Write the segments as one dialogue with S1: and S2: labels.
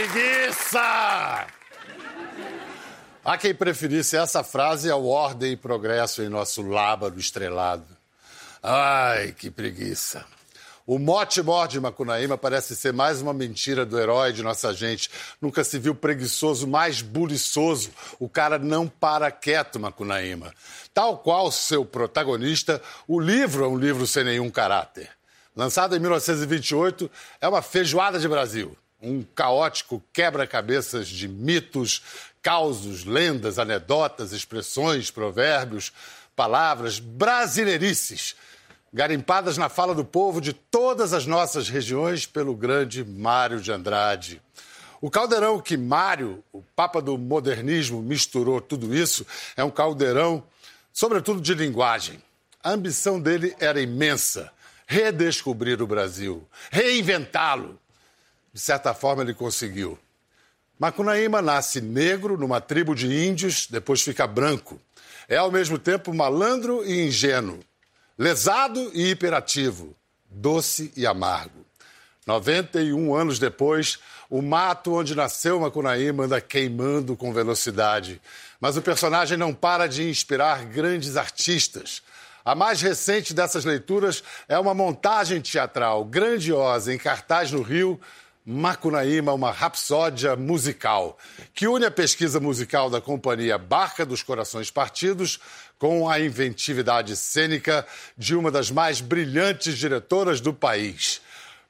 S1: preguiça! Há quem preferisse essa frase ao ordem e progresso em nosso lábaro estrelado. Ai, que preguiça. O mote mor de Macunaíma parece ser mais uma mentira do herói de nossa gente. Nunca se viu preguiçoso mais buliçoso. O cara não para quieto, Macunaíma. Tal qual seu protagonista, o livro é um livro sem nenhum caráter. Lançado em 1928, é uma feijoada de Brasil. Um caótico quebra-cabeças de mitos, causos, lendas, anedotas, expressões, provérbios, palavras brasileirices garimpadas na fala do povo de todas as nossas regiões pelo grande Mário de Andrade. O caldeirão que Mário, o papa do modernismo, misturou tudo isso é um caldeirão, sobretudo de linguagem. A ambição dele era imensa: redescobrir o Brasil, reinventá-lo. De certa forma, ele conseguiu. Macunaíma nasce negro numa tribo de índios, depois fica branco. É ao mesmo tempo malandro e ingênuo lesado e hiperativo, doce e amargo. 91 anos depois, o mato onde nasceu Macunaíma anda queimando com velocidade. Mas o personagem não para de inspirar grandes artistas. A mais recente dessas leituras é uma montagem teatral grandiosa em cartaz no Rio, Macunaíma, uma rapsódia musical, que une a pesquisa musical da companhia Barca dos Corações Partidos com a inventividade cênica de uma das mais brilhantes diretoras do país,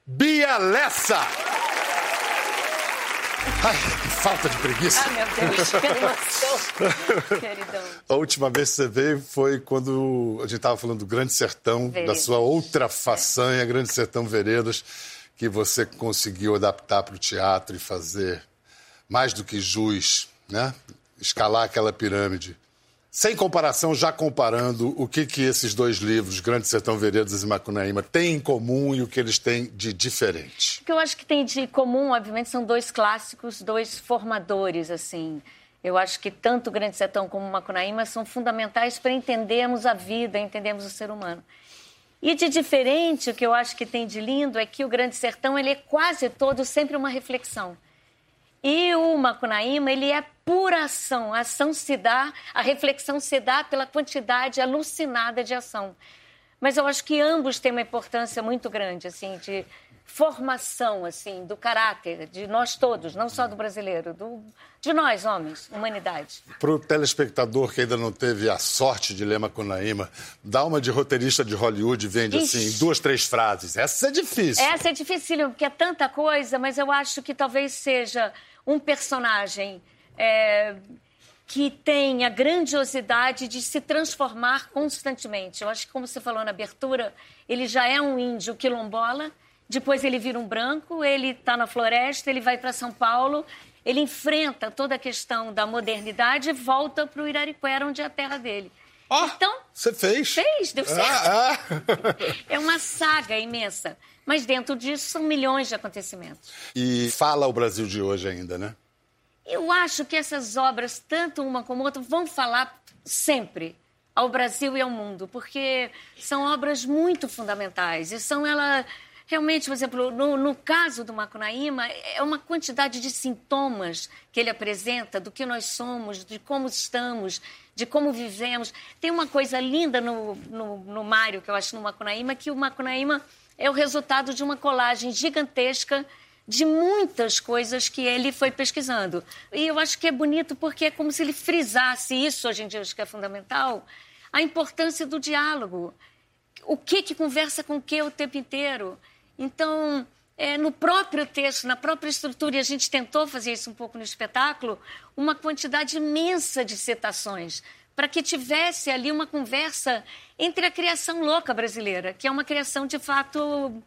S1: Bia Lessa. Ai, que falta de preguiça.
S2: Ai, meu Deus, que. Queridão.
S1: A última vez que você veio foi quando a gente estava falando do Grande Sertão, Veredas. da sua outra façanha. Grande Sertão Veredas, que você conseguiu adaptar para o teatro e fazer mais do que jus, né? Escalar aquela pirâmide. Sem comparação, já comparando, o que, que esses dois livros, Grande Sertão Veredas e Macunaíma, têm em comum e o que eles têm de diferente?
S2: O que eu acho que tem de comum, obviamente, são dois clássicos, dois formadores, assim. Eu acho que tanto Grande Sertão como Macunaíma são fundamentais para entendermos a vida, entendermos o ser humano. E de diferente, o que eu acho que tem de lindo é que o Grande Sertão ele é quase todo sempre uma reflexão. E o Macunaíma, ele é pura ação. A ação se dá, a reflexão se dá pela quantidade alucinada de ação. Mas eu acho que ambos têm uma importância muito grande, assim, de formação, assim, do caráter de nós todos, não só do brasileiro, do, de nós, homens, humanidade.
S1: Para o telespectador que ainda não teve a sorte de ler Macunaíma, dá uma de roteirista de Hollywood, vende Ixi. assim, duas, três frases. Essa é difícil.
S2: Essa é difícil, porque é tanta coisa, mas eu acho que talvez seja um personagem é, que tem a grandiosidade de se transformar constantemente. Eu acho que, como você falou na abertura, ele já é um índio quilombola, depois ele vira um branco, ele está na floresta, ele vai para São Paulo, ele enfrenta toda a questão da modernidade e volta para o Irariquera, onde é a terra dele.
S1: Oh, então, você fez?
S2: Fez, deu certo. Ah, ah. é uma saga imensa. Mas dentro disso são milhões de acontecimentos.
S1: E fala o Brasil de hoje ainda, né?
S2: Eu acho que essas obras, tanto uma como outra, vão falar sempre ao Brasil e ao mundo, porque são obras muito fundamentais e são ela realmente, por exemplo, no, no, caso do Macunaíma, é uma quantidade de sintomas que ele apresenta do que nós somos, de como estamos, de como vivemos. Tem uma coisa linda no, no, no Mário, que eu acho no Macunaíma, que o Macunaíma é o resultado de uma colagem gigantesca de muitas coisas que ele foi pesquisando. E eu acho que é bonito porque é como se ele frisasse isso, hoje em dia acho que é fundamental, a importância do diálogo. O que que conversa com o que o tempo inteiro. Então, é, no próprio texto, na própria estrutura, e a gente tentou fazer isso um pouco no espetáculo, uma quantidade imensa de citações para que tivesse ali uma conversa entre a criação louca brasileira, que é uma criação de fato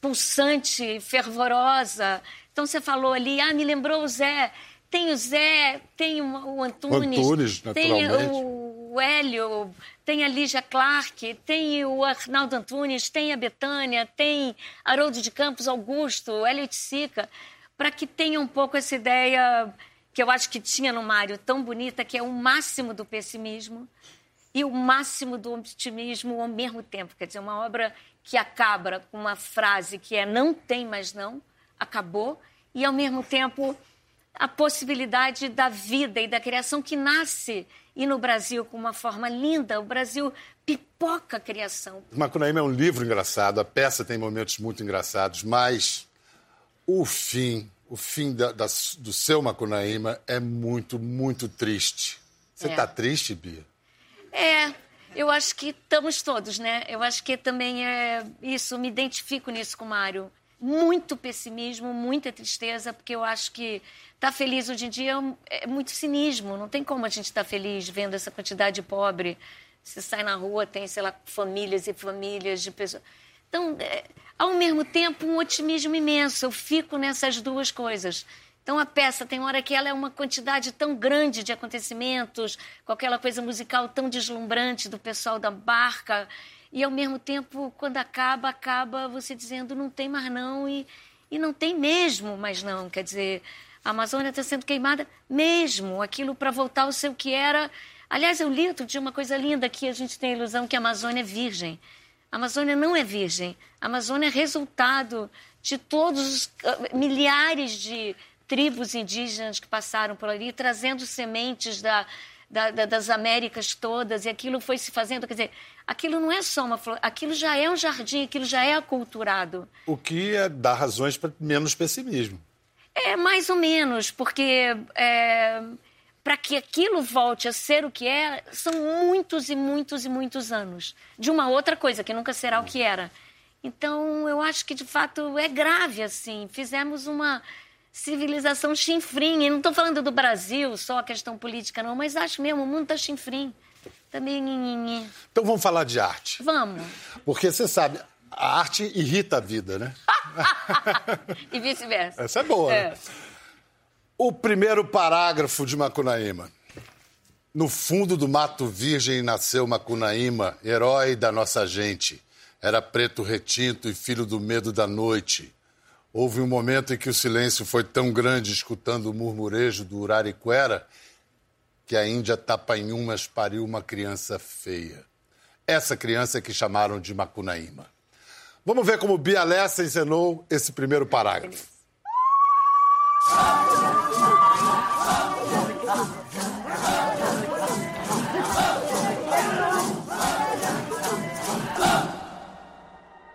S2: pulsante, fervorosa. Então você falou ali, ah, me lembrou o Zé. Tem o Zé, tem o Antunes,
S1: o Antunes
S2: tem o Hélio, tem a Lígia Clark, tem o Arnaldo Antunes, tem a Betânia, tem Haroldo de Campos Augusto, Hélio Sica, para que tenha um pouco essa ideia que eu acho que tinha no Mário tão bonita, que é o máximo do pessimismo e o máximo do optimismo ao mesmo tempo. Quer dizer, uma obra que acaba com uma frase que é não tem mais não, acabou, e, ao mesmo tempo, a possibilidade da vida e da criação que nasce e no Brasil com uma forma linda. O Brasil pipoca a criação.
S1: Macunaíma é um livro engraçado, a peça tem momentos muito engraçados, mas o fim, o fim da, da, do seu Macunaíma é muito, muito triste. Você está é. triste, Bia?
S2: É, eu acho que estamos todos, né? Eu acho que também é isso, me identifico nisso com o Mário. Muito pessimismo, muita tristeza, porque eu acho que estar tá feliz hoje em dia é, é muito cinismo. Não tem como a gente estar tá feliz vendo essa quantidade de pobre. Você sai na rua, tem, sei lá, famílias e famílias de pessoas. Então, é, ao mesmo tempo, um otimismo imenso. Eu fico nessas duas coisas. Então, a peça tem hora que ela é uma quantidade tão grande de acontecimentos, com aquela coisa musical tão deslumbrante do pessoal da barca. E, ao mesmo tempo, quando acaba, acaba você dizendo não tem mais não e, e não tem mesmo mais não. Quer dizer, a Amazônia está sendo queimada mesmo. Aquilo para voltar ao seu que era. Aliás, eu li outro dia uma coisa linda que a gente tem a ilusão que a Amazônia é virgem. A Amazônia não é virgem. A Amazônia é resultado de todos os uh, milhares de tribos indígenas que passaram por ali, trazendo sementes da, da, da, das Américas todas, e aquilo foi se fazendo. Quer dizer, aquilo não é só uma flor, aquilo já é um jardim, aquilo já é aculturado.
S1: O que é, dá razões para menos pessimismo.
S2: É, mais ou menos, porque é, para que aquilo volte a ser o que é, são muitos e muitos e muitos anos de uma outra coisa que nunca será o que era. Então, eu acho que de fato é grave assim. Fizemos uma civilização chinfrim. E não estou falando do Brasil, só a questão política, não, mas acho mesmo, o mundo está chinfrim. Também.
S1: Então vamos falar de arte.
S2: Vamos.
S1: Porque você sabe, a arte irrita a vida, né?
S2: e vice-versa.
S1: Essa é boa. É. Né? O primeiro parágrafo de Macunaíma. No fundo do mato virgem nasceu Macunaíma, herói da nossa gente. Era preto retinto e filho do medo da noite. Houve um momento em que o silêncio foi tão grande, escutando o murmurejo do Urariquera, que a Índia Tapanhumas pariu uma criança feia. Essa criança que chamaram de Macunaíma. Vamos ver como Bia Lessa encenou esse primeiro parágrafo.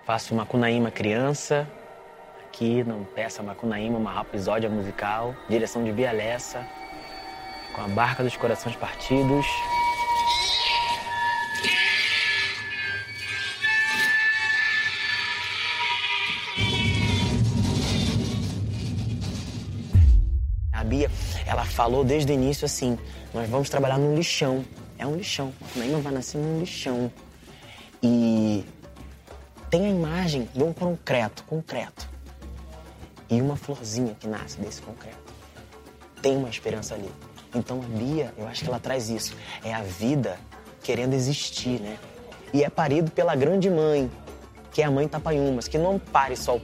S3: Faço Macunaíma criança, aqui no Peça Macunaíma, uma episódio musical, direção de Bia Lessa, com a Barca dos Corações Partidos. Bia, ela falou desde o início assim: nós vamos trabalhar num lixão. É um lixão. A Naima vai nascer num lixão. E tem a imagem de um concreto, concreto. E uma florzinha que nasce desse concreto. Tem uma esperança ali. Então a Bia, eu acho que ela traz isso. É a vida querendo existir, né? E é parido pela grande mãe, que é a mãe Tapaiumas, que não pare só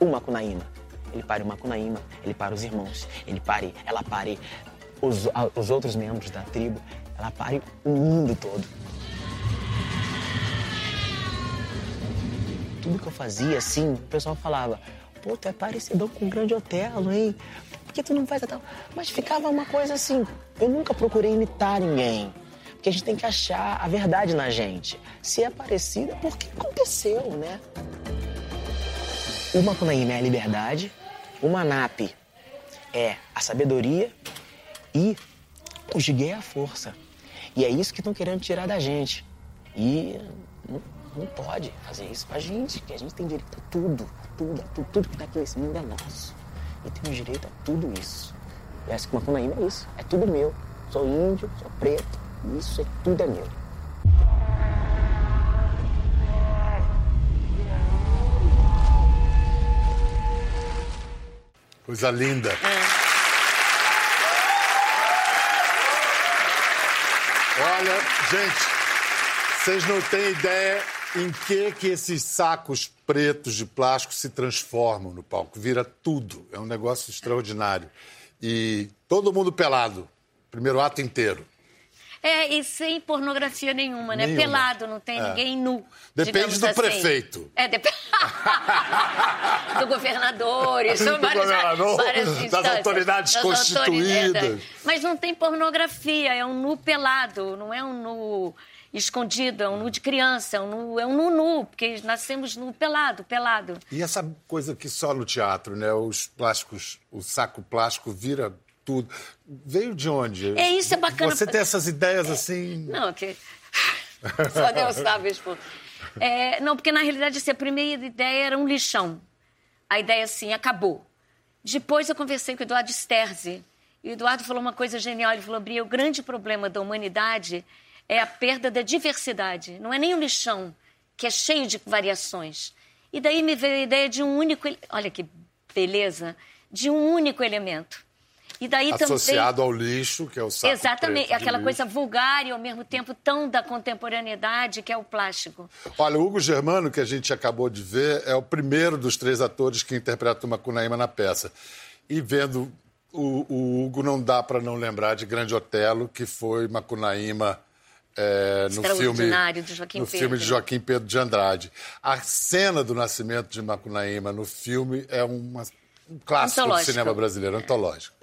S3: uma Cunaíma ele pare o Macunaíma, ele pare os irmãos, ele pare, ela pare os, os outros membros da tribo, ela pare o mundo todo. Tudo que eu fazia assim, o pessoal falava, pô, tu é parecido com um grande Otelo, hein? Que tu não faz tal? Mas ficava uma coisa assim, eu nunca procurei imitar ninguém. Porque a gente tem que achar a verdade na gente. Se é parecida, por que aconteceu, né? O Macunaíma é a liberdade, o Manap é a sabedoria e o Jigué é a força. E é isso que estão querendo tirar da gente. E não, não, pode fazer isso com a gente, que a gente tem direito a tudo, a tudo, a tudo, tudo que está aqui nesse mundo é nosso. E temos direito a tudo isso. E essa Macunaíma é isso, é tudo meu. Sou índio, sou preto, isso é tudo é meu.
S1: Coisa linda. É. Olha, gente, vocês não têm ideia em que que esses sacos pretos de plástico se transformam no palco. Vira tudo. É um negócio extraordinário. E todo mundo pelado. Primeiro ato inteiro.
S2: É, e sem pornografia nenhuma, né?
S1: Nenhuma.
S2: Pelado, não tem
S1: É.
S2: ninguém nu.
S1: Depende do
S2: assim.
S1: prefeito.
S2: É, depende. do governador, isso
S1: Do
S2: várias,
S1: governador,
S2: várias
S1: das autoridades
S2: das
S1: constituídas.
S2: autoridades. Mas não tem pornografia, é um nu pelado, não é um nu escondido, é um nu de criança, é um nu, é um nu nu, porque nascemos nu pelado, pelado.
S1: E essa coisa que só no teatro, né? Os plásticos, o saco plástico vira tudo. Veio de onde?
S2: É, isso é bacana.
S1: Você tem essas ideias assim.
S2: Não, que. Só Deus sabe, expor. É, não, porque na realidade assim, a primeira ideia era um lixão. A ideia assim, acabou. Depois eu conversei com o Eduardo Sterzi. E o Eduardo falou uma coisa genial. Ele falou: Bria, o grande problema da humanidade é a perda da diversidade. Não é nem o lixão, que é cheio de variações. E daí me veio a ideia de um único. Olha que beleza! De um único elemento. E daí também.
S1: Associado ao lixo, que é o saco
S2: Exatamente, aquela
S1: lixo.
S2: coisa vulgar e ao mesmo tempo tão da contemporaneidade que é o plástico.
S1: Olha, o Hugo Germano, que a gente acabou de ver, é o primeiro dos três atores que interpreta o Macunaíma na peça. E vendo o, o Hugo, não dá para não lembrar de Grande Otelo, que foi Macunaíma é, no filme,
S2: de Joaquim
S1: no
S2: Pedro.
S1: filme de Joaquim Pedro de Andrade. A cena do nascimento de Macunaíma no filme é uma- um clássico do cinema brasileiro, antológico.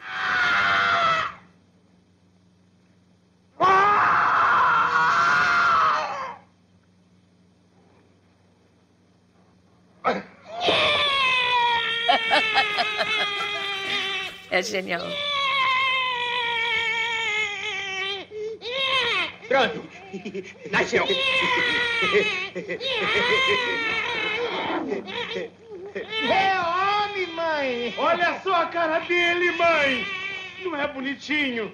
S2: É genial.
S4: Pronto. Nasceu. É homem, mãe.
S5: Olha só a cara dele, mãe! Não é bonitinho?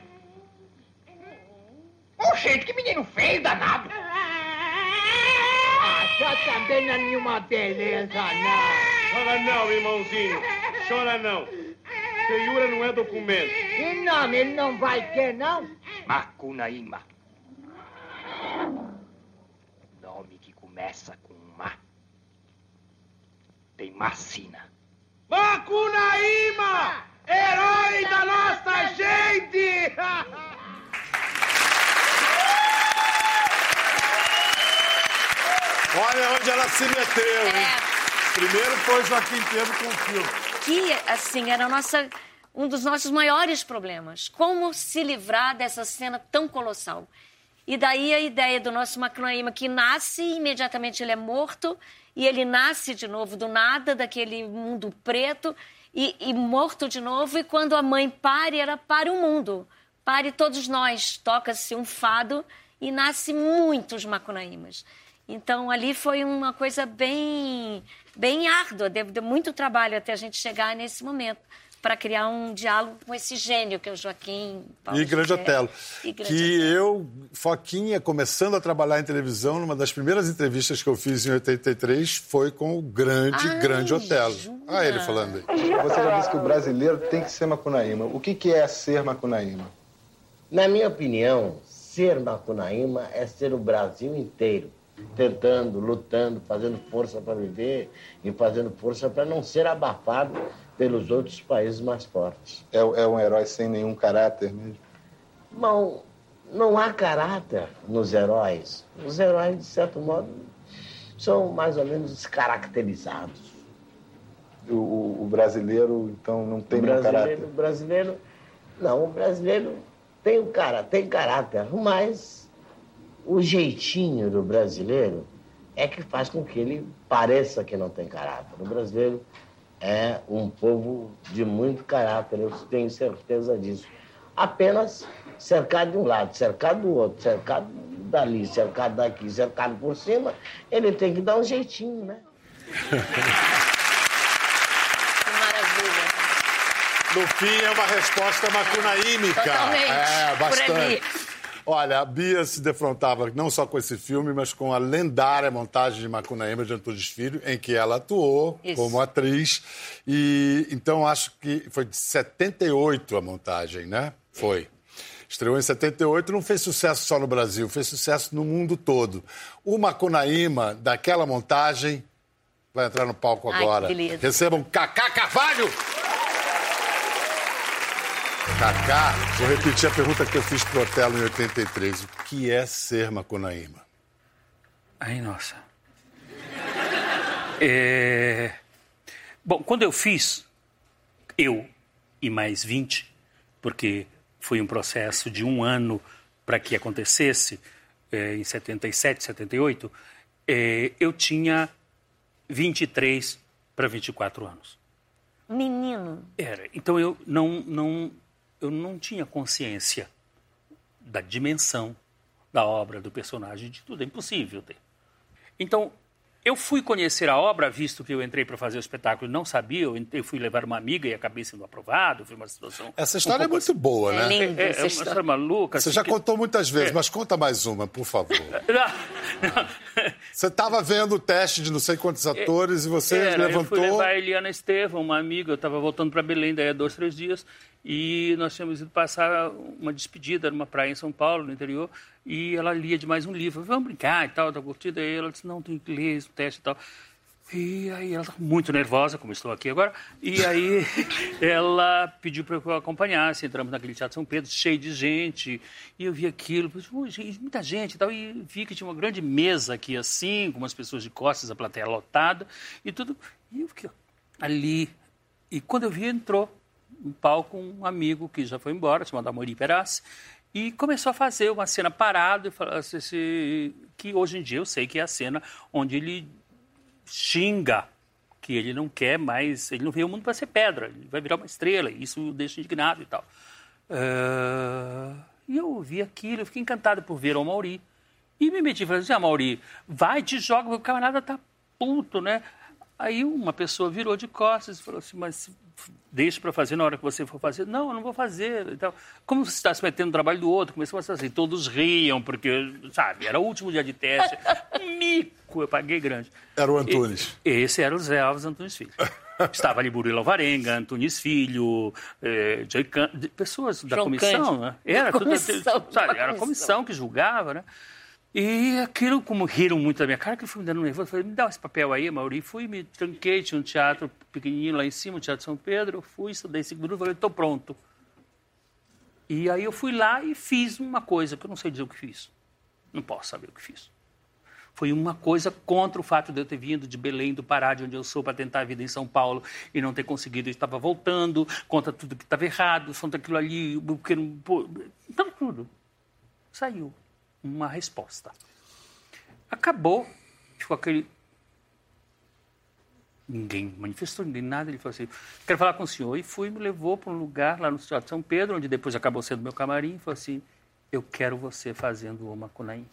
S4: Gente, que menino feio danado. Ah, já também não é nenhuma beleza, não.
S5: Chora não, irmãozinho. Chora não. Feiura não é documento.
S4: Que nome ele não vai ter, não?
S6: Macunaíma. Nome que começa com Ma. Tem Macina.
S5: Macunaíma! Herói da nossa gente!
S1: Olha onde ela se meteu, hein?
S2: É.
S1: Primeiro foi Joaquim Pedro com o filme.
S2: Que, assim, era a nossa, um dos nossos maiores problemas. Como se livrar dessa cena tão colossal? E daí a ideia do nosso Macunaíma, que nasce e imediatamente ele é morto, e ele nasce de novo do nada, daquele mundo preto, e, e morto de novo, e quando a mãe pare, ela pare o mundo, pare todos nós. Toca-se um fado e nasce muitos Macunaímas. Então, ali foi uma coisa bem, bem árdua, deu, deu muito trabalho até a gente chegar nesse momento, para criar um diálogo com esse gênio que é o Joaquim Paulo
S1: E Grande
S2: José.
S1: Otelo.
S2: E Grande
S1: que eu, Foquinha, começando a trabalhar em televisão, numa das primeiras entrevistas que eu fiz em 83 foi com o grande,
S2: Ai,
S1: grande Otelo.
S2: jura?
S1: Ah, ele falando aí.
S7: Você já disse que o brasileiro tem que ser macunaíma. O que, que é ser macunaíma?
S8: Na minha opinião, ser Macunaíma é ser o Brasil inteiro, tentando, lutando, fazendo força para viver e fazendo força para não ser abafado pelos outros países mais fortes.
S7: É, é um herói sem nenhum caráter mesmo?
S8: Bom, não há caráter nos heróis. Os heróis, de certo modo, são mais ou menos descaracterizados.
S7: O, o- o brasileiro, então, não tem
S8: o
S7: nenhum caráter?
S8: o brasileiro, não, o brasileiro tem o cara, tem caráter, mas o jeitinho do brasileiro é que faz com que ele pareça que não tem caráter. O brasileiro é um povo de muito caráter, eu tenho certeza disso. Apenas cercado de um lado, cercado do outro, cercado dali, cercado daqui, cercado por cima, ele tem que dar um jeitinho, né?
S2: Que maravilha.
S1: No fim, é uma resposta macunaímica.
S2: Totalmente,
S1: É,
S2: por ali.
S1: bastante. Olha, a Bia se defrontava não só com esse filme, mas com a lendária montagem de Macunaíma de Antunes Filho, em que ela atuou
S2: Isso.
S1: como atriz. E então acho que foi de 78 a montagem, né? Foi. Estreou em 78, não fez sucesso só no Brasil, fez sucesso no mundo todo. O Macunaíma, daquela montagem, vai entrar no palco
S2: Ai,
S1: agora.
S2: beleza.
S1: Recebam Cacá Carvalho! Cacá, vou repetir a pergunta que eu fiz pro Otelo em 83. O que é ser Macunaíma?
S9: Ai, nossa. É... Bom, quando eu fiz, eu e mais 20, porque foi um processo de um ano para que acontecesse, é, em 77, 78, é, eu tinha 23 para 24 anos.
S2: Menino.
S9: Era. Então eu não, não, eu não tinha consciência da dimensão da obra, do personagem, de tudo. É impossível ter. Então, eu fui conhecer a obra, visto que eu entrei para fazer o espetáculo e não sabia. Eu, entrei, fui levar uma amiga e acabei sendo aprovado. Foi uma situação.
S1: Essa história
S9: um
S1: é muito boa, né?
S2: lindo.
S9: É, é
S2: essa
S9: uma
S2: história.
S9: maluca.
S1: Você
S9: assim,
S1: já
S9: que-
S1: contou muitas vezes,
S9: É.
S1: mas conta mais uma, por favor.
S9: Não, não.
S1: Você estava vendo o teste de não sei quantos atores e você
S9: Era,
S1: levantou.
S9: Eu fui levar a Eliana Estevam, uma amiga, eu estava voltando para Belém daí há dois, três dias, e nós tínhamos ido passar uma despedida numa praia em São Paulo, no interior, e ela lia de mais um livro. Vamos brincar e tal, tá curtida. Aí ela disse, não, tem que ler esse teste e tal. E aí ela estava muito nervosa, como estou aqui agora, e aí ela pediu para que eu acompanhasse. Entramos naquele Teatro São Pedro, cheio de gente, e eu vi aquilo, falei, "Pô, gente, muita gente e tal, e vi que tinha uma grande mesa aqui assim, com umas pessoas de costas, a plateia lotada, e tudo. E eu fiquei ali. E quando eu vi, entrou um palco um amigo que já foi embora, chamado Amori Perassi, e começou a fazer uma cena parada, que hoje em dia eu sei que é a cena onde ele xinga que ele não quer mais, ele não veio ao mundo para ser pedra, ele vai virar uma estrela, isso o deixa indignado e tal. Eh, e eu ouvi aquilo, eu fiquei encantado por ver o Mauri. E me meti, falei assim, ah, Mauri, vai, te joga, o camarada tá puto, né? Aí uma pessoa virou de costas e falou assim, mas deixa para fazer na hora que você for fazer. Não, eu não vou fazer. Então, como você está se metendo no trabalho do outro, começou a ser assim, todos riam, porque, sabe, era o último dia de teste. Mico, eu paguei grande.
S1: Era o Antunes.
S9: E- Esse era o Zé Alves Antunes Filho. Estava ali Burilo Alvarenga, Antunes Filho, eh, Can- pessoas da
S2: João
S9: comissão,
S2: Cândido.
S9: né? Era, tudo-
S2: Comissão,
S9: sabe, era a
S2: comissão
S9: que julgava, né? E aquilo, como riram muito da minha cara, que foi me dando nervoso. Eu falei, me dá esse papel aí, Mauri. Fui, me tranquei, tinha um teatro pequenininho lá em cima, o Teatro São Pedro. Eu fui, estudei cinco minutos, falei, estou pronto. E aí eu fui lá e fiz uma coisa, que eu não sei dizer o que fiz. Não posso saber o que fiz. Foi uma coisa contra o fato de eu ter vindo de Belém, do Pará, de onde eu sou, para tentar a vida em São Paulo e não ter conseguido. Eu estava voltando, contra tudo que estava errado, contra aquilo ali, porque não. Então, tudo. Saiu uma resposta. Acabou, ficou aquele. Ninguém manifestou, ninguém nada. Ele falou assim: quero falar com o senhor. E fui, me levou para um lugar lá no Teatro São Pedro, onde depois acabou sendo meu camarim. E falou assim: eu quero você fazendo o Macunaíma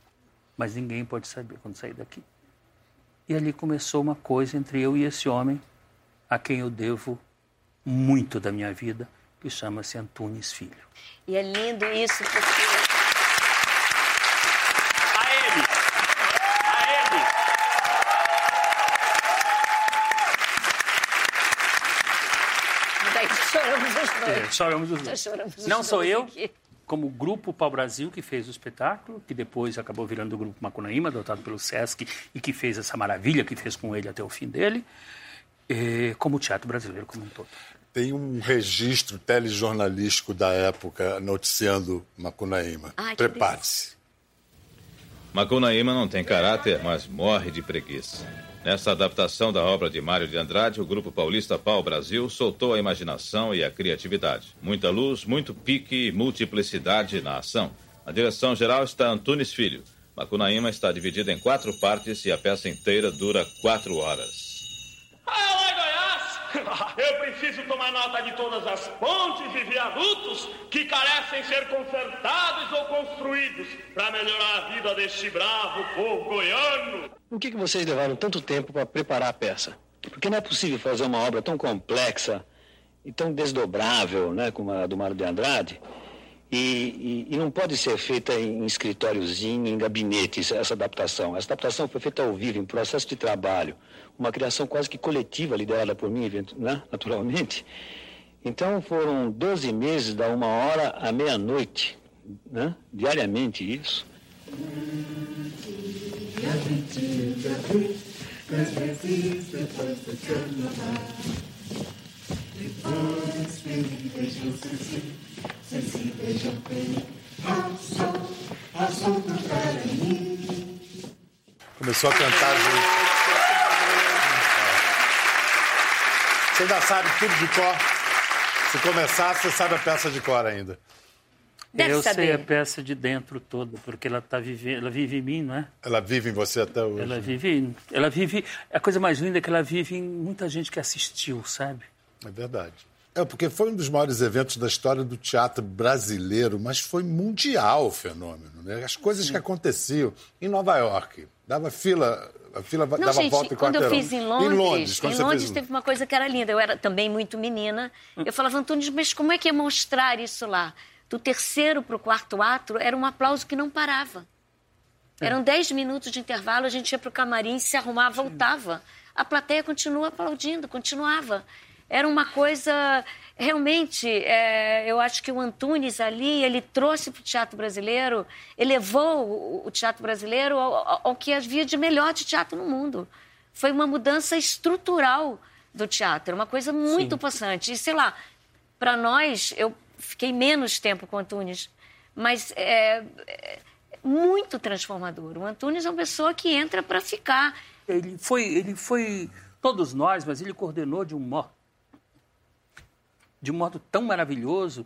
S9: mas ninguém pode saber quando sair daqui. E ali começou uma coisa entre eu e esse homem, a quem eu devo muito da minha vida, que chama-se Antunes Filho.
S2: E é lindo isso porque
S9: A ele! A ele!
S2: daí choramos os
S9: É,
S2: dois.
S9: Choramos os dois.
S2: choramos os
S9: Não sou eu,
S2: aqui.
S9: como o Grupo Pau Brasil, que fez o espetáculo, que depois acabou virando o Grupo Macunaíma, adotado pelo Sesc, e que fez essa maravilha que fez com ele até o fim dele, eh, como o teatro brasileiro como um todo.
S1: Tem um registro telejornalístico da época noticiando Macunaíma. Prepare-se.
S10: Macunaíma não tem caráter, mas morre de preguiça. Nesta adaptação da obra de Mário de Andrade, o grupo paulista Pau Brasil soltou a imaginação e a criatividade. Muita luz, muito pique e multiplicidade na ação. A direção geral está Antunes Filho. Macunaíma está dividida em quatro partes e a peça inteira dura quatro horas.
S5: Goiás! Eu preciso tomar nota de todas as pontes e viadutos que carecem ser consertados ou construídos para melhorar a vida deste bravo povo goiano.
S11: Por que, que vocês levaram tanto tempo para preparar a peça? Porque não é possível fazer uma obra tão complexa e tão desdobrável, né, como a do Mário de Andrade, e, e- e não pode ser feita em escritóriozinho, em gabinetes, essa adaptação. Essa adaptação foi feita ao vivo, em processo de trabalho, uma criação quase que coletiva, liderada por mim, né, naturalmente. Então foram 12 meses, da uma hora à meia-noite, né, diariamente isso.
S1: Começou a cantar junto. Você ainda sabe tudo de cor? Se começar, você sabe a peça de cor ainda.
S2: Deve
S9: eu
S2: saber.
S9: sei a peça de dentro toda, porque ela tá vivendo, ela vive em mim, não é?
S1: Ela vive em você até hoje.
S9: Ela vive, ela vive. A coisa mais linda é que ela vive em muita gente que assistiu, sabe?
S1: É verdade. É, porque foi um dos maiores eventos da história do teatro brasileiro, mas foi mundial o fenômeno. Né? As coisas que aconteciam em Nova York. Dava fila, a fila
S2: Não,
S1: dava
S2: gente,
S1: volta em
S2: quando eu fiz em Londres,
S1: Em Londres,
S2: em Londres
S1: fez...
S2: teve uma coisa que era linda. Eu era também muito menina. Eu falava, Antunes, mas como é que ia mostrar isso lá? Do terceiro para o quarto ato, era um aplauso que não parava. Eram dez minutos de intervalo, a gente ia para o camarim, se arrumava, voltava. A plateia continua aplaudindo, continuava. Era uma coisa. Realmente, é, eu acho que o Antunes ali, ele trouxe para o teatro brasileiro, elevou o, teatro brasileiro ao, ao- ao que havia de melhor de teatro no mundo. Foi uma mudança estrutural do teatro, uma coisa muito possante. E, sei lá, para nós, eu fiquei menos tempo com o Antunes, mas é, é muito transformador. O Antunes é uma pessoa que entra para ficar.
S9: Ele foi, ele foi todos nós, mas ele coordenou de um modo de modo tão maravilhoso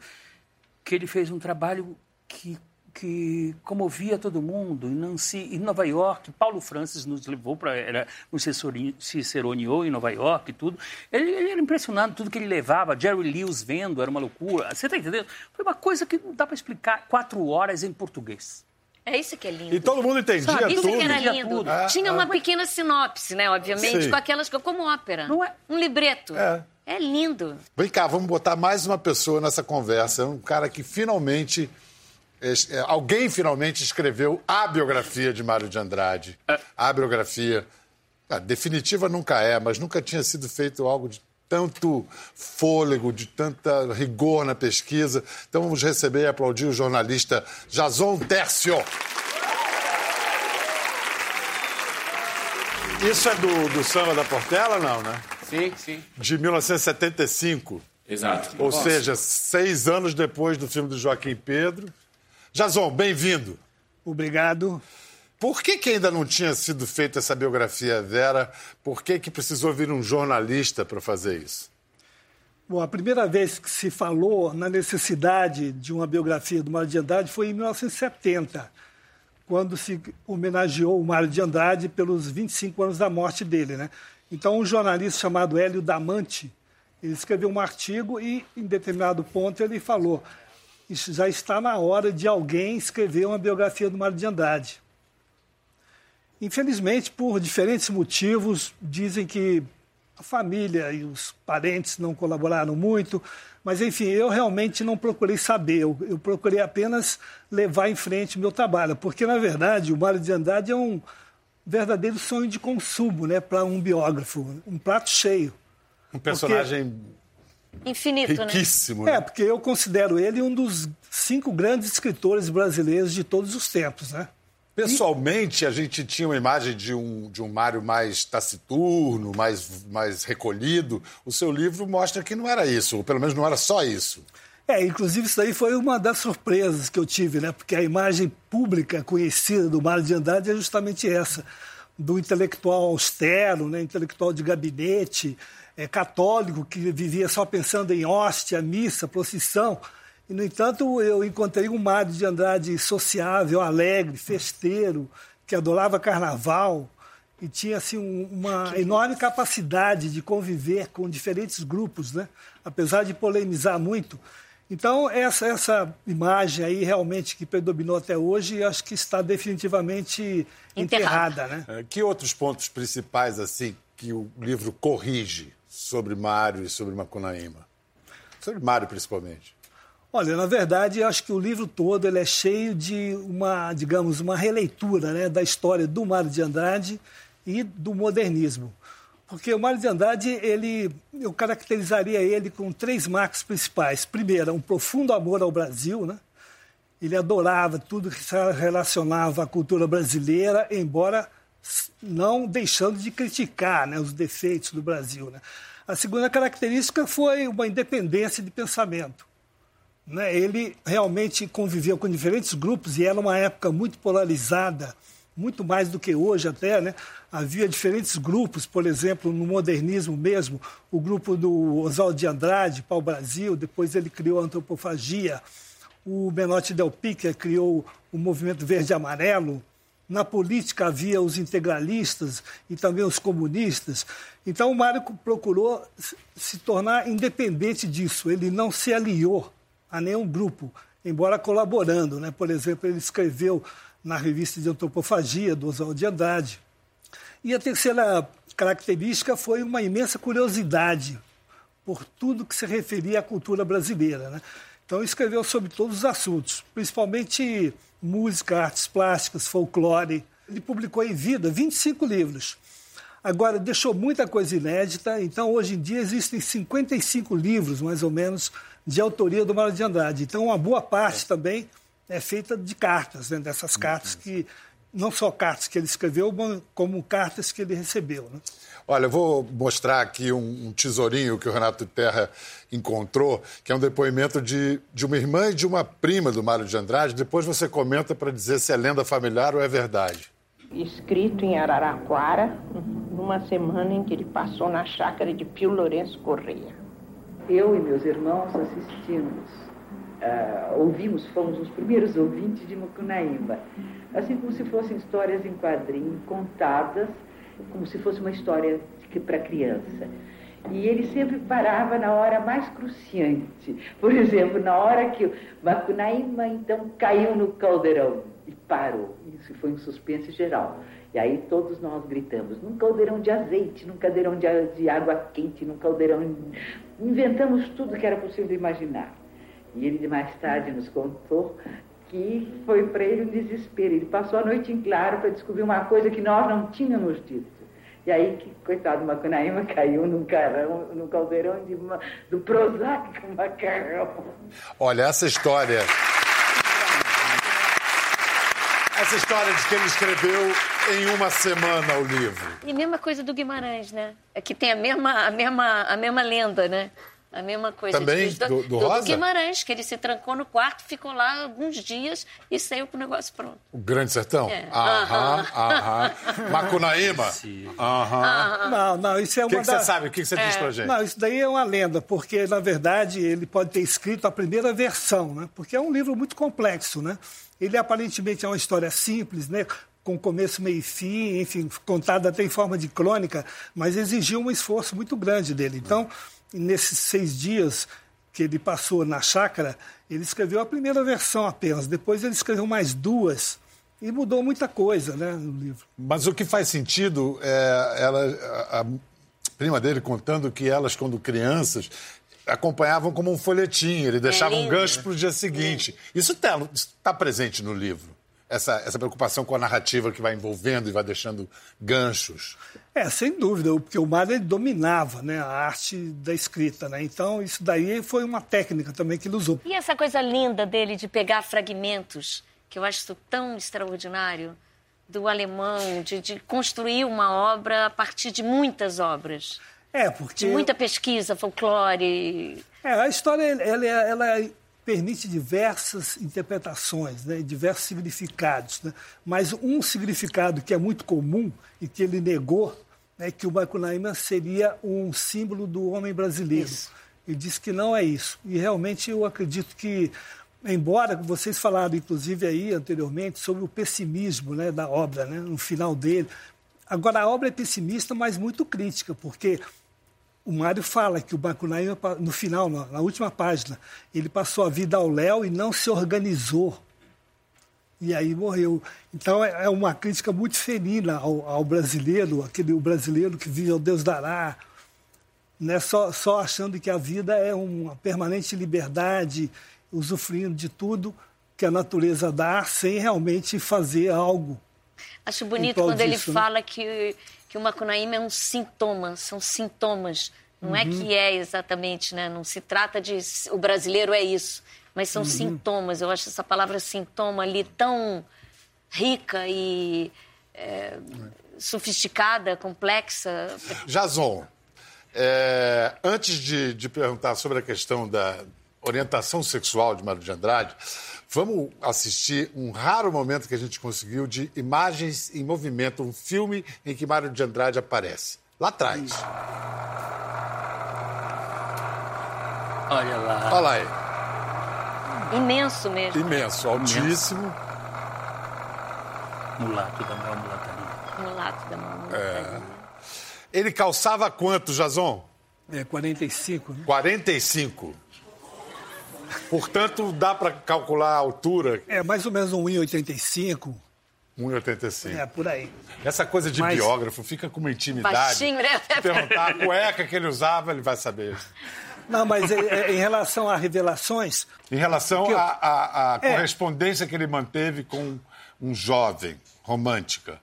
S9: que ele fez um trabalho que que comovia todo mundo. Em Nancy, em Nova York, Paulo Francis nos levou para era nos cicerone- ciceroneou em Nova York e tudo. Ele, ele era impressionado tudo que ele levava. Jerry Lewis vendo era uma loucura. Você está entendendo? Foi uma coisa que não dá para explicar quatro horas em português.
S2: É isso que é lindo.
S1: E todo mundo entendia
S2: Sabe, isso
S1: tudo.
S2: que era lindo.
S1: Ah,
S2: Tinha
S1: ah.
S2: uma pequena sinopse, né? Obviamente,
S1: Sim.
S2: com aquelas coisas, como ópera.
S9: Não é?
S2: Um libreto.
S1: É.
S2: É lindo.
S1: Vem cá, vamos botar mais uma pessoa nessa conversa. Um cara que finalmente. é, alguém finalmente escreveu a biografia de Mário de Andrade. A biografia. ah, definitiva nunca é, mas nunca tinha sido feito algo de tanto fôlego, de tanta rigor na pesquisa. Então vamos receber e aplaudir o jornalista Jason Tércio. Isso é do, do Samba da Portela, não, né?
S12: Sim, sim.
S1: De 1975.
S12: Exato.
S1: Ou seja, seis anos depois do filme do Joaquim Pedro. Jason, bem-vindo.
S13: Obrigado.
S1: Por que, que ainda não tinha sido feita essa biografia Vera? Por que, que precisou vir um jornalista para fazer isso?
S13: Bom, a primeira vez que se falou na necessidade de uma biografia do Mário de Andrade foi em 1970, quando se homenageou o Mário de Andrade pelos 25 anos da morte dele. Né? Então, um jornalista chamado Hélio Damante, ele escreveu um artigo e, em determinado ponto, ele falou isso já está na hora de alguém escrever uma biografia do Mário de Andrade. Infelizmente, por diferentes motivos, dizem que a família e os parentes não colaboraram muito, mas enfim, eu realmente não procurei saber, eu, eu procurei apenas levar em frente o meu trabalho, porque na verdade o Mário de Andrade é um verdadeiro sonho de consumo né, para um biógrafo, um prato cheio.
S1: Um personagem
S2: Infinito,
S1: riquíssimo.
S13: É,
S1: Né?
S13: porque eu considero ele um dos cinco grandes escritores brasileiros de todos os tempos, né?
S1: Pessoalmente, a gente tinha uma imagem de um, de um Mário mais taciturno, mais, mais recolhido. O seu livro mostra que não era isso, ou pelo menos não era só isso.
S13: É, inclusive isso aí foi uma das surpresas que eu tive, né? Porque a imagem pública conhecida do Mário de Andrade é justamente essa, do intelectual austero, né? intelectual de gabinete, é, católico, que vivia só pensando em hóstia, missa, procissão. E, no entanto, eu encontrei um Mário de Andrade sociável, alegre, festeiro, que adorava carnaval e tinha assim, um- uma enorme capacidade de conviver com diferentes grupos, né? apesar de polemizar muito. Então, essa, essa imagem aí realmente que predominou até hoje, acho que está definitivamente enterrada. né?
S1: É, Que outros pontos principais, assim, que o livro corrige sobre Mário e sobre Macunaíma? Sobre Mário, principalmente.
S13: Olha, na verdade, eu acho que o livro todo ele é cheio de uma, digamos, uma releitura né, da história do Mário de Andrade e do modernismo. Porque o Mário de Andrade, ele, eu caracterizaria ele com três marcas principais. Primeiro, um profundo amor ao Brasil, né? Ele adorava tudo que se relacionava à cultura brasileira, embora não deixando de criticar né, os defeitos do Brasil. Né? A segunda característica foi uma independência de pensamento. Né, ele realmente conviveu com diferentes grupos e era uma época muito polarizada, muito mais do que hoje até, né? Havia diferentes grupos, por exemplo, no modernismo mesmo, o grupo do Oswald de Andrade, Pau Brasil, depois ele criou a antropofagia, o Menotti Del Pique criou o movimento verde amarelo, na política havia os integralistas e também os comunistas. Então o Mário procurou se tornar independente disso, ele não se aliou a nenhum grupo, embora colaborando. Né? Por exemplo, ele escreveu na revista de antropofagia do Oswald de Andrade. E a terceira característica foi uma imensa curiosidade por tudo que se referia à cultura brasileira. Né? Então, escreveu sobre todos os assuntos, principalmente música, artes plásticas, folclore. Ele publicou em vida 25 livros. Agora, deixou muita coisa inédita, então hoje em dia existem 55 livros, mais ou menos, de autoria do Mário de Andrade. Então, uma boa parte também é feita de cartas, né? dessas cartas que não só cartas que ele escreveu, como cartas que ele recebeu. Né?
S1: Olha, eu vou mostrar aqui um, um, tesourinho que o Renato Terra encontrou, que é um depoimento de, de uma irmã e de uma prima do Mário de Andrade. Depois você comenta para dizer se é lenda familiar ou é verdade.
S12: Escrito em Araraquara, numa semana em que ele passou na chácara de Pio Lourenço Correia.
S14: Eu e meus irmãos assistimos uh, ouvimos, fomos os primeiros ouvintes de Mucunaíma. Assim como se fossem histórias em quadrinho, contadas, como se fosse uma história para criança. E ele sempre parava na hora mais cruciante. Por exemplo, na hora que Macunaíma então caiu no caldeirão e parou. Isso foi um suspense geral. E aí todos nós gritamos, num caldeirão de azeite, num caldeirão de, de água quente, num caldeirão. Inventamos tudo que era possível imaginar. E ele mais tarde nos contou que foi para ele um desespero. Ele passou a noite em claro para descobrir uma coisa que nós não tínhamos dito. E aí, que, coitado, Macunaíma caiu num, carão, num caldeirão de do Prozac macarrão.
S1: Olha, essa história. Essa história de que ele escreveu em uma semana o livro.
S2: E mesma coisa do Guimarães, né? É que tem a mesma, a mesma, a mesma lenda, né? A mesma coisa.
S1: Também do, do, do, Rosa?
S2: do Guimarães, que ele se trancou no quarto, ficou lá alguns dias e saiu com o negócio pronto.
S1: O Grande Sertão? É. Aham, aham. Macunaíma? Aham.
S13: Não, não, isso é uma
S1: O que, que você sabe? O que, que você é. diz pra gente?
S13: Não, isso daí é uma lenda, porque, na verdade, ele pode ter escrito a primeira versão, né? Porque é um livro muito complexo, né? Ele aparentemente é uma história simples, né? com começo, meio e fim, enfim, contada até em forma de crônica, mas exigiu um esforço muito grande dele. Então, nesses seis dias que ele passou na chácara, ele escreveu a primeira versão apenas. Depois ele escreveu mais duas e mudou muita coisa né, no livro.
S1: Mas o que faz sentido é ela, a prima dele contando que elas, quando crianças, acompanhavam como um folhetim. Ele deixava é um gancho para o dia seguinte. É. Isso está tá presente no livro essa, essa preocupação com a narrativa que vai envolvendo e vai deixando ganchos.
S13: É, sem dúvida, porque o Mário dominava né, a arte da escrita, né? Então, isso daí foi uma técnica também que ele usou.
S2: E essa coisa linda dele de pegar fragmentos, que eu acho tão extraordinário, do alemão, de, de construir uma obra a partir de muitas obras.
S13: É, porque...
S2: De muita pesquisa, folclore...
S13: É, a história, ela, ela permite diversas interpretações, né, diversos significados. Né? Mas um significado que é muito comum e que ele negou é que o Macunaíma seria um símbolo do homem brasileiro. Isso. Ele disse que não é isso. E realmente eu acredito que, embora vocês falaram, inclusive, aí anteriormente, sobre o pessimismo né, da obra, né, no final dele. Agora, a obra é pessimista, mas muito crítica, porque o Mário fala que o Macunaíma, no final, na última página, ele passou a vida ao léu e não se organizou. E aí morreu. Então é, é uma crítica muito ferina ao, ao brasileiro, aquele brasileiro que vive ao Deus dará, né? só, só achando que a vida é uma permanente liberdade, usufruindo de tudo que a natureza dá, sem realmente fazer algo.
S2: Acho bonito quando disso, ele né? fala que que o macunaíma é um sintoma, são sintomas. Não uhum. é que é exatamente, né? Não se trata de o brasileiro é isso, mas são uhum. sintomas. Eu acho essa palavra sintoma ali tão rica e é, sofisticada, complexa.
S1: Jason, é, antes de, de, perguntar sobre a questão da, orientação sexual de Mário de Andrade, vamos assistir um raro momento que a gente conseguiu de imagens em movimento, um filme em que Mário de Andrade aparece. Lá atrás.
S9: Olha lá.
S1: Olha lá aí.
S2: Imenso mesmo.
S1: Imenso, altíssimo.
S9: Mulato da maior mulataria.
S2: Mulato da maior
S1: É. Ele calçava quanto, Jason?
S13: É 45, né?
S1: 45. Portanto, dá para calcular a altura,
S13: É mais ou menos um 1,85.
S1: 1,85.
S13: É, por aí.
S1: Essa coisa de
S13: Mas-
S1: biógrafo fica com uma intimidade.
S2: Baixinho, né?
S1: Perguntar a cueca que ele usava, ele vai saber.
S13: Não, mas é, é, em relação a revelações,
S1: Em relação
S13: eu-
S1: à à
S13: É.
S1: correspondência que ele manteve com um jovem, romântica.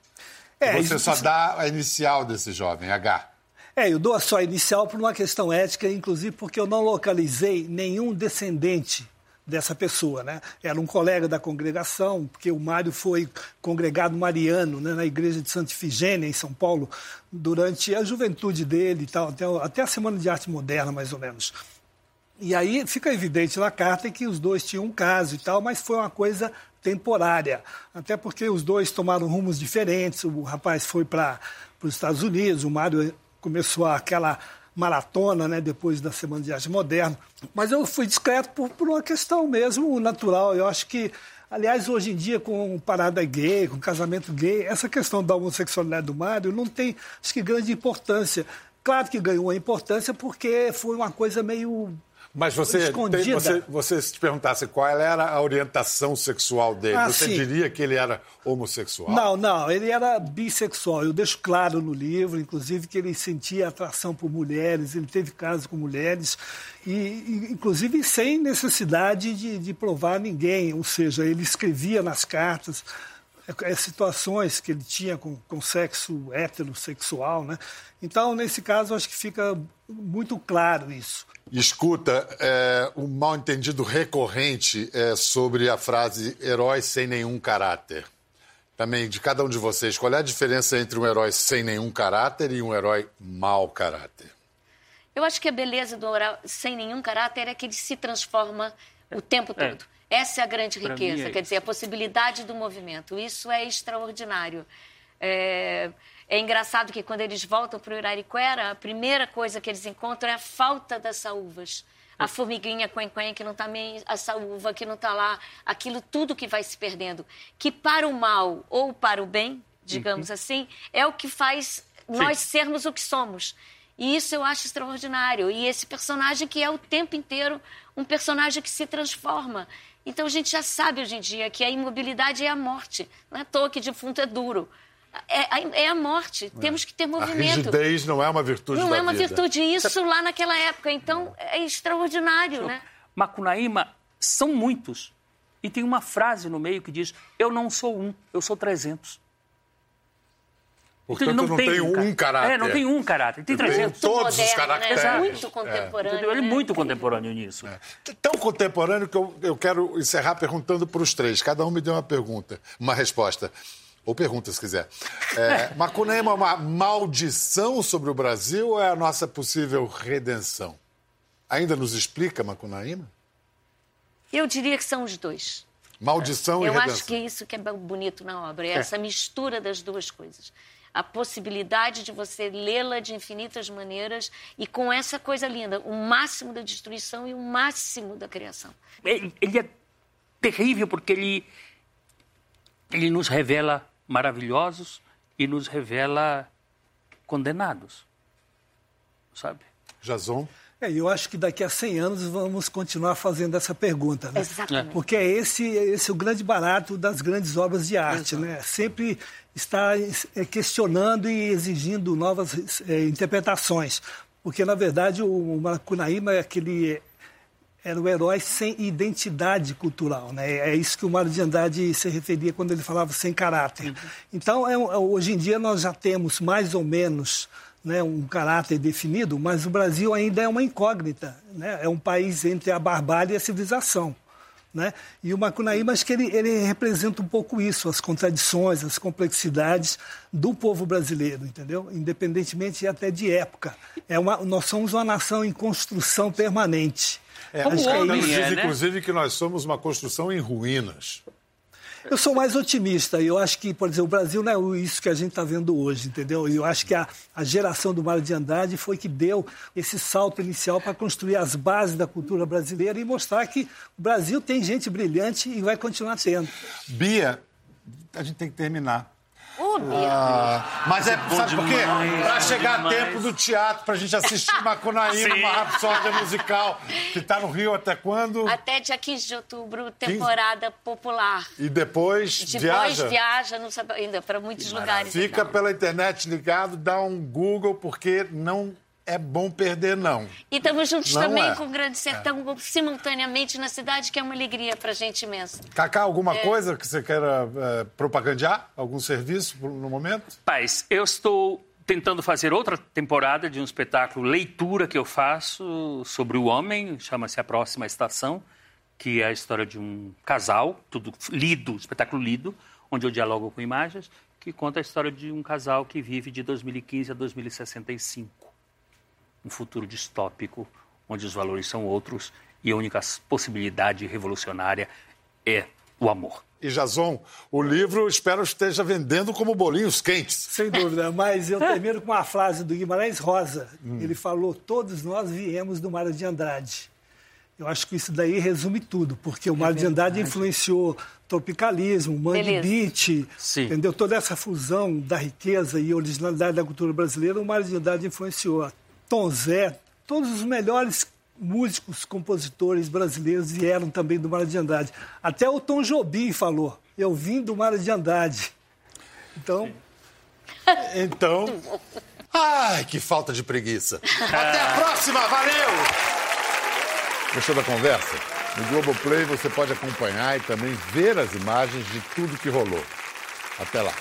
S13: É,
S1: Você
S13: isso-
S1: só dá a inicial desse jovem, H.
S13: É, eu dou a só inicial por uma questão ética, inclusive porque eu não localizei nenhum descendente dessa pessoa, né? Era um colega da congregação, porque o Mário foi congregado mariano né, na igreja de Santa Ifigênia, em São Paulo, durante a juventude dele e tal, até, até a Semana de Arte Moderna, mais ou menos. E aí fica evidente na carta que os dois tinham um caso e tal, mas foi uma coisa temporária. Até porque os dois tomaram rumos diferentes. O rapaz foi para os Estados Unidos, o Mário começou aquela maratona, né, depois da Semana de Arte Moderna. Mas eu fui discreto por, por uma questão mesmo natural. Eu acho que, aliás, hoje em dia, com parada gay, com casamento gay, essa questão da homossexualidade do Mário não tem, acho que, grande importância. Claro que ganhou a importância porque foi uma coisa meio
S1: Mas você, tem, você, você se perguntasse qual era a orientação sexual dele,
S13: Ah,
S1: você
S13: sim.
S1: diria que ele era homossexual?
S13: Não, não, ele era bissexual. Eu deixo claro no livro, inclusive, que ele sentia atração por mulheres, ele teve casos com mulheres, e, inclusive sem necessidade de, de provar ninguém. Ou seja, ele escrevia nas cartas é, situações que ele tinha com, com sexo heterossexual. Né? Então, nesse caso, acho que fica muito claro isso.
S1: Escuta, é, um mal entendido recorrente é sobre a frase herói sem nenhum caráter. Também, de cada um de vocês, qual é a diferença entre um herói sem nenhum caráter e um herói mau caráter?
S2: Eu acho que a beleza do oral sem nenhum caráter é que ele se transforma o tempo
S9: É.
S2: todo. Essa é a grande
S9: Pra
S2: riqueza,
S9: é
S2: quer
S9: isso.
S2: dizer, a possibilidade do movimento. Isso é extraordinário. É, é engraçado que quando eles voltam para o Irariquera, a primeira coisa que eles encontram é a falta das saúvas. A formiguinha quen que não está meio, a saúva que não está lá, aquilo tudo que vai se perdendo. Que para o mal ou para o bem, digamos assim, é o que faz nós sermos o que somos. E isso eu acho extraordinário. E esse personagem que é o tempo inteiro um personagem que se transforma. Então a gente já sabe hoje em dia que a imobilidade é a morte. Não é à toa que defunto é duro. É, a- é a morte. Temos que ter
S1: A
S2: movimento.
S1: rigidez não é uma virtude
S2: Não
S1: da
S2: é uma
S1: vida.
S2: virtude isso lá naquela época. Então é extraordinário, né?
S9: Macunaíma são muitos. E tem uma frase no meio que diz: Eu não sou um, eu sou 300.
S1: Portanto,
S9: Então,
S1: não tem um
S9: ca-
S1: caráter.
S9: É, não tem um caráter, tem
S1: Tem
S9: 300.
S1: todos os
S2: Moderno, né?
S1: caracteres.
S2: Muito contemporâneo.
S9: Entendeu? Ele é
S2: né?
S9: muito contemporâneo nisso.
S1: Tão contemporâneo que eu, eu quero encerrar perguntando para os três. Cada um me deu uma pergunta, uma resposta. Ou pergunta, se quiser. É, Macunaíma é uma maldição sobre o Brasil ou é a nossa possível redenção? Ainda nos explica, Macunaíma?
S2: Eu diria que são os dois.
S1: Maldição e
S2: Eu
S1: redenção.
S2: acho que é isso que é bonito na obra, é essa mistura das duas coisas. A possibilidade de você lê-la de infinitas maneiras e com essa coisa linda, o máximo da destruição e o máximo da criação.
S9: Ele, ele é terrível porque ele, ele nos revela maravilhosos e nos revela condenados. Sabe?
S1: Jason?
S13: É, eu acho que daqui a 100 anos vamos continuar fazendo essa pergunta, né?
S2: Exatamente.
S13: Porque é esse, esse o grande barato das grandes obras de arte, né? Sempre está é, questionando e exigindo novas é, interpretações. Porque, na verdade, o Macunaíma é aquele era o herói sem identidade cultural, né? É isso que o Mário de Andrade se referia quando ele falava sem caráter. Então, é é- hoje em dia nós já temos mais ou menos né, um caráter definido, mas o Brasil ainda é uma incógnita, né? É um país entre a barbárie e a civilização. Né? E o Macunaíma, acho que ele, ele representa um pouco isso, as contradições, as complexidades do povo brasileiro, entendeu? Independentemente até de época. É uma, nós somos uma nação em construção permanente.
S1: É,
S13: Como
S1: os
S13: é,
S1: dizem,
S13: né?
S1: inclusive, que nós somos uma construção em ruínas.
S13: Eu sou mais otimista. Eu acho que, por exemplo, o Brasil não é isso que a gente está vendo hoje, entendeu? E eu acho que a, a geração do Mário de Andrade foi que deu esse salto inicial para construir as bases da cultura brasileira e mostrar que o Brasil tem gente brilhante e vai continuar tendo.
S15: Bia, a gente tem que terminar. Ah, mas é, sabe por quê? Pra chegar
S1: demais.
S15: tempo do teatro, pra gente assistir Macunaíma, uma rapsódia musical, que tá no Rio até quando?
S2: Até dia 15 de outubro, temporada popular.
S15: E depois,
S2: Depois
S15: viaja?
S2: viaja, não sabe ainda, para muitos lugares.
S15: Fica pela internet ligado, dá um Google, porque não é bom perder, não.
S2: E estamos juntos
S15: Não
S2: também
S15: é.
S2: com o Grande Sertão, simultaneamente na cidade, que é uma alegria para a gente imensa.
S15: Cacá, alguma
S2: É.
S15: coisa que você queira é, propagandear? Algum serviço no momento?
S9: Paz, eu estou tentando fazer outra temporada de um espetáculo leitura que eu faço sobre o homem, chama-se A Próxima Estação, que é a história de um casal, tudo lido, espetáculo lido, onde eu dialogo com imagens, que conta a história de um casal que vive de 2015 a 2065. Um futuro distópico, onde os valores são outros e a única possibilidade revolucionária é o amor.
S15: E Jason, o livro espero esteja vendendo como bolinhos quentes.
S13: Sem dúvida, mas eu termino com uma frase do Guimarães Rosa.
S15: Hum.
S13: Ele falou: Todos nós viemos do Mário de Andrade. Eu acho que isso daí resume tudo, porque o Mário de Andrade influenciou tropicalismo, mangue beat, entendeu? Toda essa fusão da riqueza e originalidade da cultura brasileira, o Mário de Andrade influenciou. Tom Zé, todos os melhores músicos, compositores brasileiros vieram também do Mário de Andrade. Até o Tom Jobim falou: Eu vim do Mário de Andrade. Então.
S15: Então.
S1: Ai, que falta de preguiça. Até a próxima, valeu! Gostou da conversa? No Globoplay você pode acompanhar e também ver as imagens de tudo que rolou. Até lá.